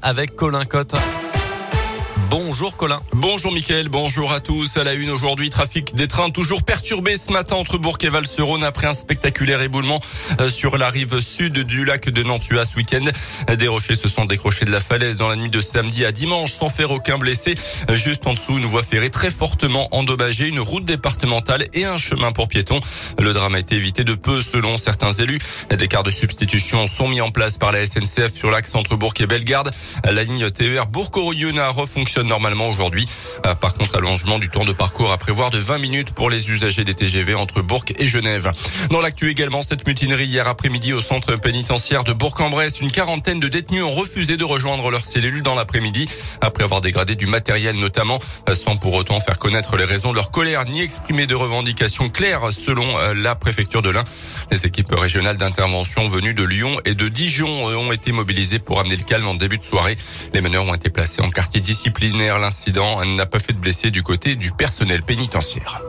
avec Colin Cotte. Bonjour Colin. Bonjour Mickaël, bonjour à tous. À la une aujourd'hui, trafic des trains toujours perturbé ce matin entre Bourg et Valserone après un spectaculaire éboulement euh, sur la rive sud du lac de Nantua ce week-end. Des rochers se sont décrochés de la falaise dans la nuit de samedi à dimanche sans faire aucun blessé. Juste en dessous, une voie ferrée très fortement endommagée, une route départementale et un chemin pour piétons. Le drame a été évité de peu selon certains élus. Des quarts de substitution sont mis en place par la SNCF sur l'axe entre Bourg et Bellegarde. La ligne TER Bourg-Oyonnax refonctionne normalement aujourd'hui. Euh, par contre, allongement du temps de parcours à prévoir de 20 minutes pour les usagers des TGV entre Bourg et Genève. Dans l'actu également, cette mutinerie hier après-midi au centre pénitentiaire de Bourg-en-Bresse. Une quarantaine de détenus ont refusé de rejoindre leur cellule dans l'après-midi après avoir dégradé du matériel notamment, euh, sans pour autant faire connaître les raisons de leur colère ni exprimer de revendications claires selon euh, la préfecture de l'Ain. Les équipes régionales d'intervention venues de Lyon et de Dijon ont été mobilisées pour amener le calme en début de soirée. Les meneurs ont été placés en quartier L'incident n'a pas fait de blessés du côté du personnel pénitentiaire.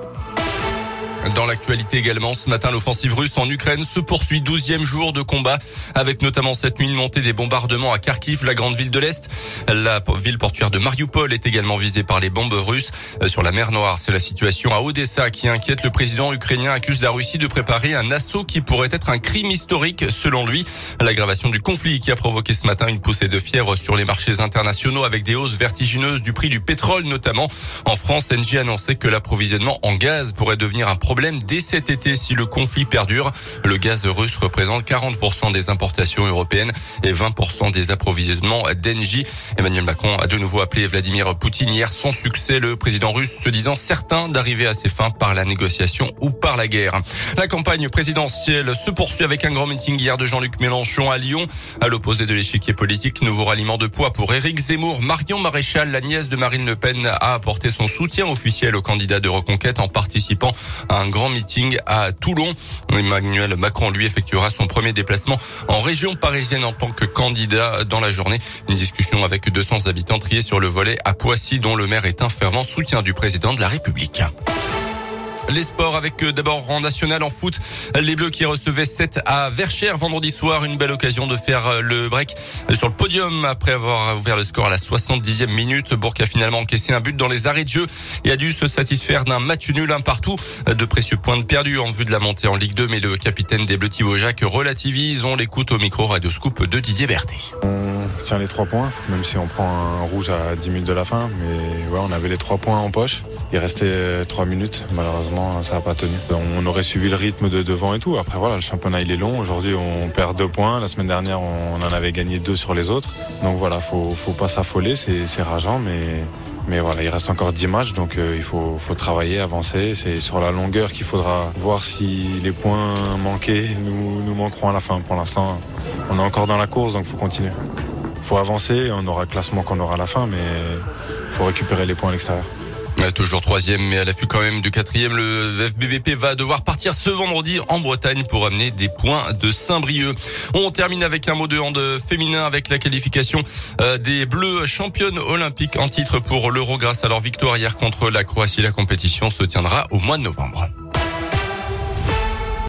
Dans l'actualité également, ce matin, l'offensive russe en Ukraine se poursuit. Douzième jour de combat, avec notamment cette nuit une montée des bombardements à Kharkiv, la grande ville de l'Est. La ville portuaire de Mariupol est également visée par les bombes russes. Euh, sur la mer Noire, c'est la situation à Odessa qui inquiète. Le président ukrainien accuse la Russie de préparer un assaut qui pourrait être un crime historique, selon lui. L'aggravation du conflit qui a provoqué ce matin une poussée de fièvre sur les marchés internationaux avec des hausses vertigineuses du prix du pétrole notamment. En France, Engie annonçait que l'approvisionnement en gaz pourrait devenir un problème problème dès cet été si le conflit perdure. Le gaz russe représente 40% des importations européennes et 20% des approvisionnements d'Engie. Emmanuel Macron a de nouveau appelé Vladimir Poutine hier sans succès, le président russe se disant certain d'arriver à ses fins par la négociation ou par la guerre. La campagne présidentielle se poursuit avec un grand meeting hier de Jean-Luc Mélenchon à Lyon. À l'opposé de l'échiquier politique, nouveau ralliement de poids pour Éric Zemmour. Marion Maréchal, la nièce de Marine Le Pen, a apporté son soutien officiel au candidat de reconquête en participant à un un grand meeting à Toulon. Emmanuel Macron, lui, effectuera son premier déplacement en région parisienne en tant que candidat dans la journée. Une discussion avec 200 habitants triés sur le volet à Poissy, dont le maire est un fervent soutien du président de la République. Les sports avec euh, d'abord en national en foot. Les Bleus qui recevaient 7 à Verchères vendredi soir. Une belle occasion de faire euh, le break euh, sur le podium après avoir ouvert le score à la 70e minute. Bourg a finalement encaissé un but dans les arrêts de jeu et a dû se satisfaire d'un match nul un partout. De précieux points de perdus en vue de la montée en Ligue 2. Mais le capitaine des Bleus Thibaut Jacques relativise. On l'écoute au micro Radio Scoop de Didier Berthet. On tient les trois points, même si on prend un rouge à 10 minutes de la fin. Mais ouais, on avait les trois points en poche. Il restait 3 minutes. Malheureusement, ça n'a pas tenu. On aurait suivi le rythme de devant et tout. Après, voilà, le championnat, il est long. Aujourd'hui, on perd deux points. La semaine dernière, on en avait gagné deux sur les autres. Donc voilà, faut, faut pas s'affoler. C'est rageant, mais, mais voilà, il reste encore 10 matchs, donc euh, il faut, faut travailler, avancer. C'est sur la longueur qu'il faudra voir si les points manqués nous, nous manqueront à la fin. Pour l'instant, on est encore dans la course, donc il faut continuer. Il faut avancer, on aura le classement qu'on aura à la fin, mais il faut récupérer les points à l'extérieur. Toujours troisième, mais à l'affût quand même du quatrième, le FBBP va devoir partir ce vendredi en Bretagne pour amener des points de Saint-Brieuc. On termine avec un mot de hand féminin avec la qualification euh, des Bleus championnes olympiques en titre pour l'Euro grâce à leur victoire hier contre la Croatie. La compétition se tiendra au mois de novembre.